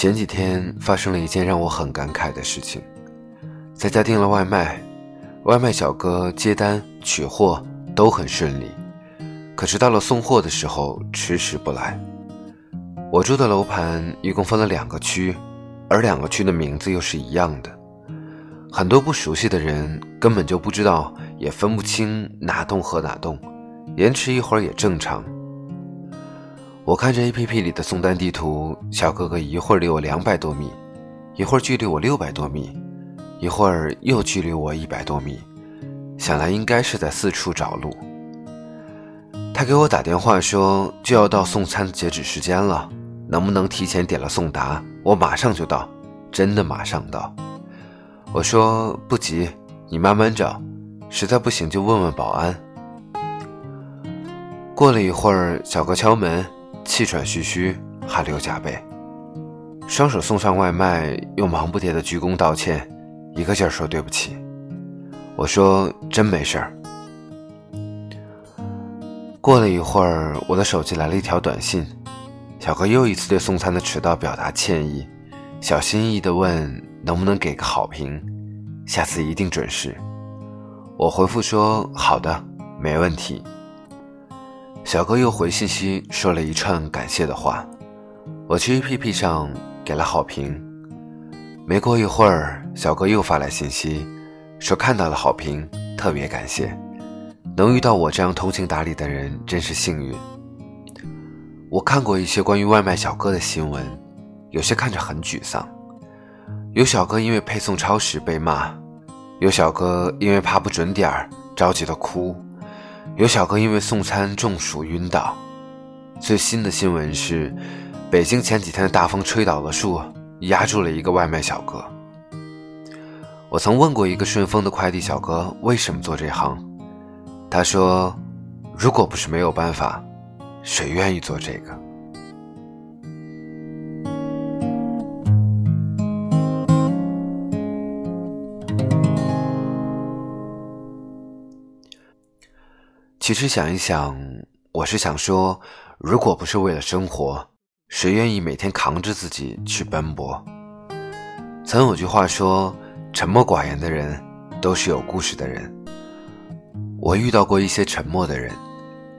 前几天发生了一件让我很感慨的事情，在家订了外卖，外卖小哥接单取货都很顺利，可是到了送货的时候迟迟不来。我住的楼盘一共分了两个区，而两个区的名字又是一样的，很多不熟悉的人根本就不知道，也分不清哪栋和哪栋，延迟一会儿也正常。我看着 A P P 里的送单地图，小哥哥一会儿离我两百多米，一会儿距离我六百多米，一会儿又距离我一百多米，想来应该是在四处找路。他给我打电话说就要到送餐截止时间了，能不能提前点了送达？我马上就到，真的马上到。我说不急，你慢慢找，实在不行就问问保安。过了一会儿，小哥敲门。气喘吁吁，汗流浃背，双手送上外卖，又忙不迭的鞠躬道歉，一个劲儿说对不起。我说真没事儿。过了一会儿，我的手机来了一条短信，小哥又一次对送餐的迟到表达歉意，小心翼翼的问能不能给个好评，下次一定准时。我回复说好的，没问题。小哥又回信息说了一串感谢的话，我去 APP 上给了好评。没过一会儿，小哥又发来信息，说看到了好评，特别感谢。能遇到我这样通情达理的人，真是幸运。我看过一些关于外卖小哥的新闻，有些看着很沮丧。有小哥因为配送超时被骂，有小哥因为怕不准点儿着急的哭。有小哥因为送餐中暑晕倒，最新的新闻是，北京前几天的大风吹倒了树，压住了一个外卖小哥。我曾问过一个顺丰的快递小哥为什么做这行，他说，如果不是没有办法，谁愿意做这个？其实想一想，我是想说，如果不是为了生活，谁愿意每天扛着自己去奔波？曾有句话说，沉默寡言的人都是有故事的人。我遇到过一些沉默的人，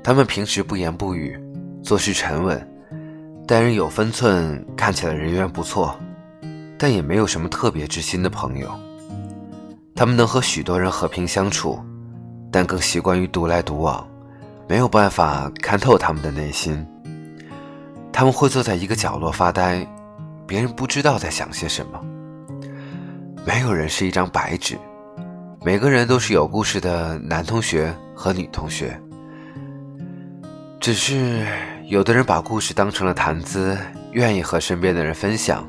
他们平时不言不语，做事沉稳，待人有分寸，看起来人缘不错，但也没有什么特别知心的朋友。他们能和许多人和平相处。但更习惯于独来独往，没有办法看透他们的内心。他们会坐在一个角落发呆，别人不知道在想些什么。没有人是一张白纸，每个人都是有故事的男同学和女同学。只是有的人把故事当成了谈资，愿意和身边的人分享；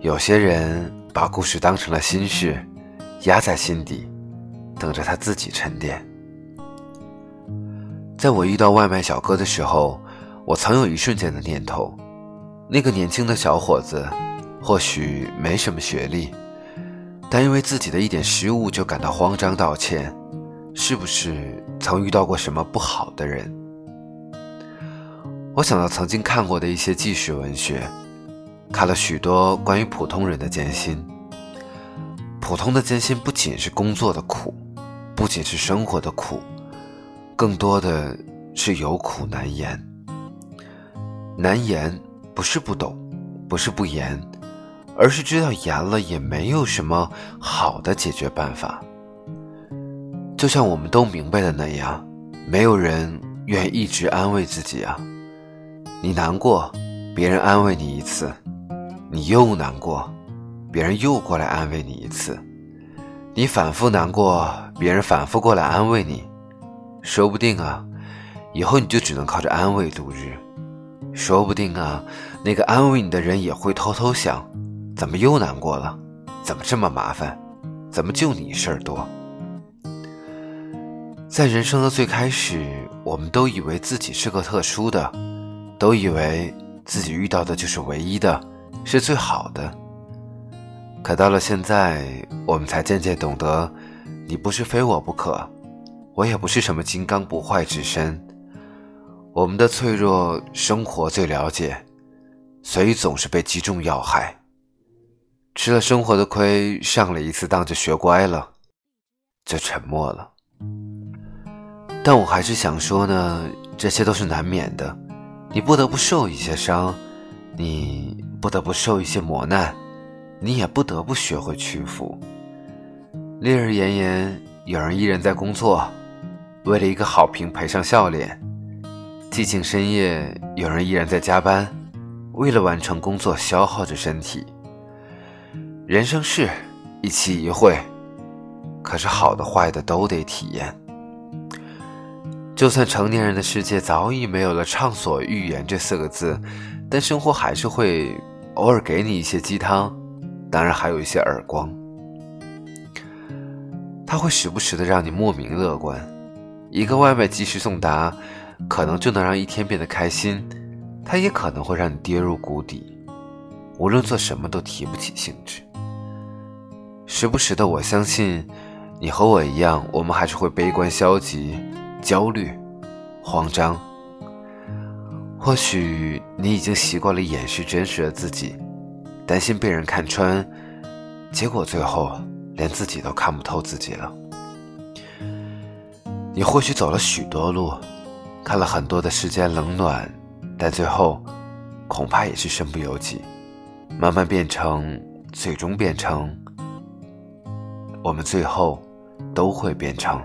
有些人把故事当成了心事，压在心底，等着他自己沉淀。在我遇到外卖小哥的时候，我曾有一瞬间的念头：那个年轻的小伙子，或许没什么学历，但因为自己的一点失误就感到慌张道歉，是不是曾遇到过什么不好的人？我想到曾经看过的一些纪实文学，看了许多关于普通人的艰辛。普通的艰辛不仅是工作的苦，不仅是生活的苦。更多的是有苦难言，难言不是不懂，不是不言，而是知道言了也没有什么好的解决办法。就像我们都明白的那样，没有人愿一直安慰自己啊。你难过，别人安慰你一次，你又难过，别人又过来安慰你一次，你反复难过，别人反复过来安慰你。说不定啊，以后你就只能靠着安慰度日。说不定啊，那个安慰你的人也会偷偷想：怎么又难过了？怎么这么麻烦？怎么就你事儿多？在人生的最开始，我们都以为自己是个特殊的，都以为自己遇到的就是唯一的，是最好的。可到了现在，我们才渐渐懂得，你不是非我不可。我也不是什么金刚不坏之身，我们的脆弱，生活最了解，所以总是被击中要害，吃了生活的亏，上了一次当就学乖了，就沉默了。但我还是想说呢，这些都是难免的，你不得不受一些伤，你不得不受一些磨难，你也不得不学会屈服。烈日炎炎，有人依然在工作，为了一个好评赔上笑脸；寂静深夜，有人依然在加班，为了完成工作消耗着身体。人生是一期一会，可是好的坏的都得体验。就算成年人的世界早已没有了“畅所欲言”这四个字，但生活还是会偶尔给你一些鸡汤，当然还有一些耳光。他会时不时的让你莫名乐观，一个外卖及时送达，可能就能让一天变得开心；它也可能会让你跌入谷底，无论做什么都提不起兴致。时不时的，我相信，你和我一样，我们还是会悲观、消极、焦虑、慌张。或许你已经习惯了掩饰真实的自己，担心被人看穿，结果最后连自己都看不透自己了。你或许走了许多路，看了很多的世间冷暖，但最后，恐怕也是身不由己，慢慢变成，最终变成。我们最后都会变成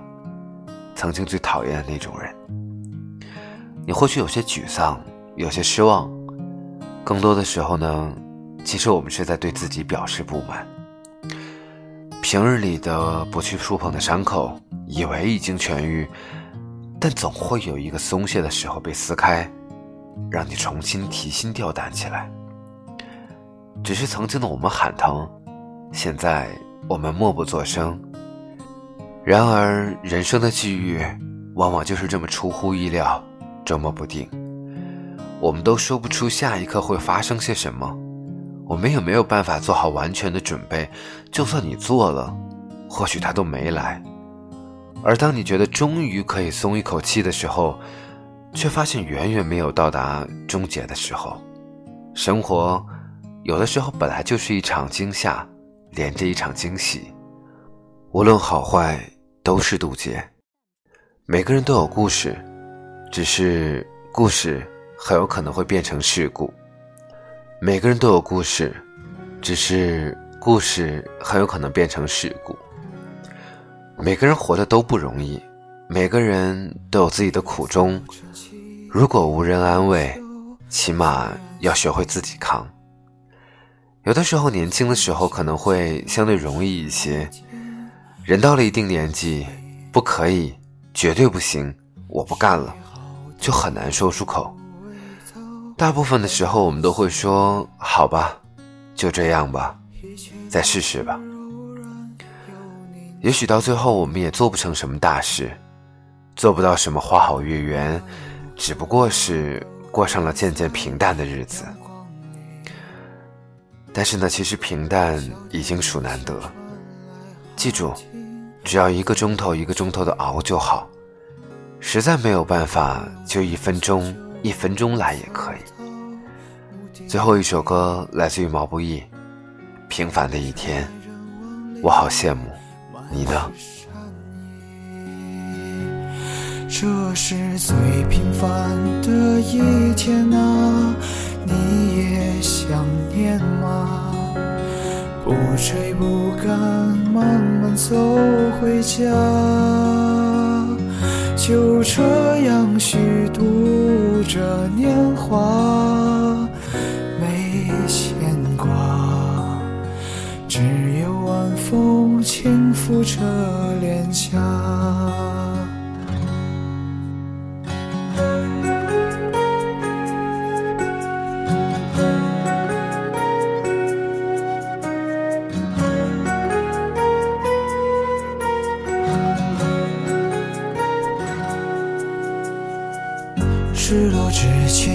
曾经最讨厌的那种人。你或许有些沮丧，有些失望，更多的时候呢，其实我们是在对自己表示不满。平日里的不去触碰的伤口，以为已经痊愈，但总会有一个松懈的时候被撕开，让你重新提心吊胆起来。只是曾经的我们喊疼，现在。我们默不作声。然而，人生的际遇往往就是这么出乎意料，捉摸不定。我们都说不出下一刻会发生些什么，我们也没有办法做好完全的准备。就算你做了，或许他都没来。而当你觉得终于可以松一口气的时候，却发现远远没有到达终结的时候。生活，有的时候本来就是一场惊吓。连着一场惊喜，无论好坏都是渡劫。每个人都有故事，只是故事很有可能会变成事故。每个人都有故事，只是故事很有可能变成事故。每个人活的都不容易，每个人都有自己的苦衷。如果无人安慰，起码要学会自己扛。有的时候，年轻的时候可能会相对容易一些。人到了一定年纪，不可以，绝对不行，我不干了，就很难说出口。大部分的时候，我们都会说：“好吧，就这样吧，再试试吧。”也许到最后，我们也做不成什么大事，做不到什么花好月圆，只不过是过上了渐渐平淡的日子。但是呢，其实平淡已经属难得。记住，只要一个钟头一个钟头的熬就好。实在没有办法，就一分钟一分钟来也可以。最后一首歌来自于毛不易，《平凡的一天》，我好羡慕，你呢？这是最平凡的一天啊。你也想念吗？不追不赶，慢慢走回家，就这样虚度这年华，没牵挂，只有晚风轻拂着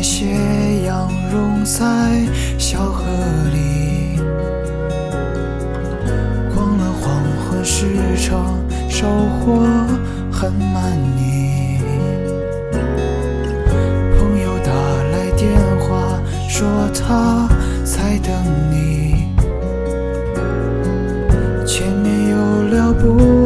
斜阳融在小河里逛了黄昏市场收获很满意。朋友打来电话说他在等你前面有聊不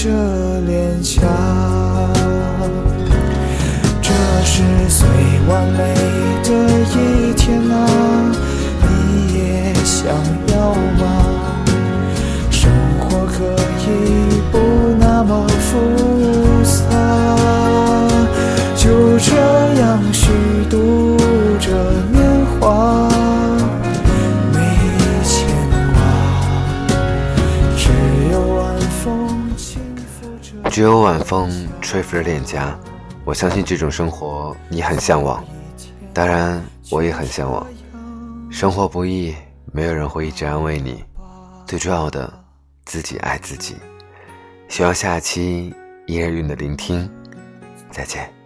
着脸颊。这是最完美的一天啊，你也想要吗？生活可以不那么复杂，就这样虚度只有晚风吹拂着脸颊，我相信这种生活你很向往，当然我也很向往。生活不易，没有人会一直安慰你，最重要的，自己爱自己。希望下期依然与你的聆听，再见。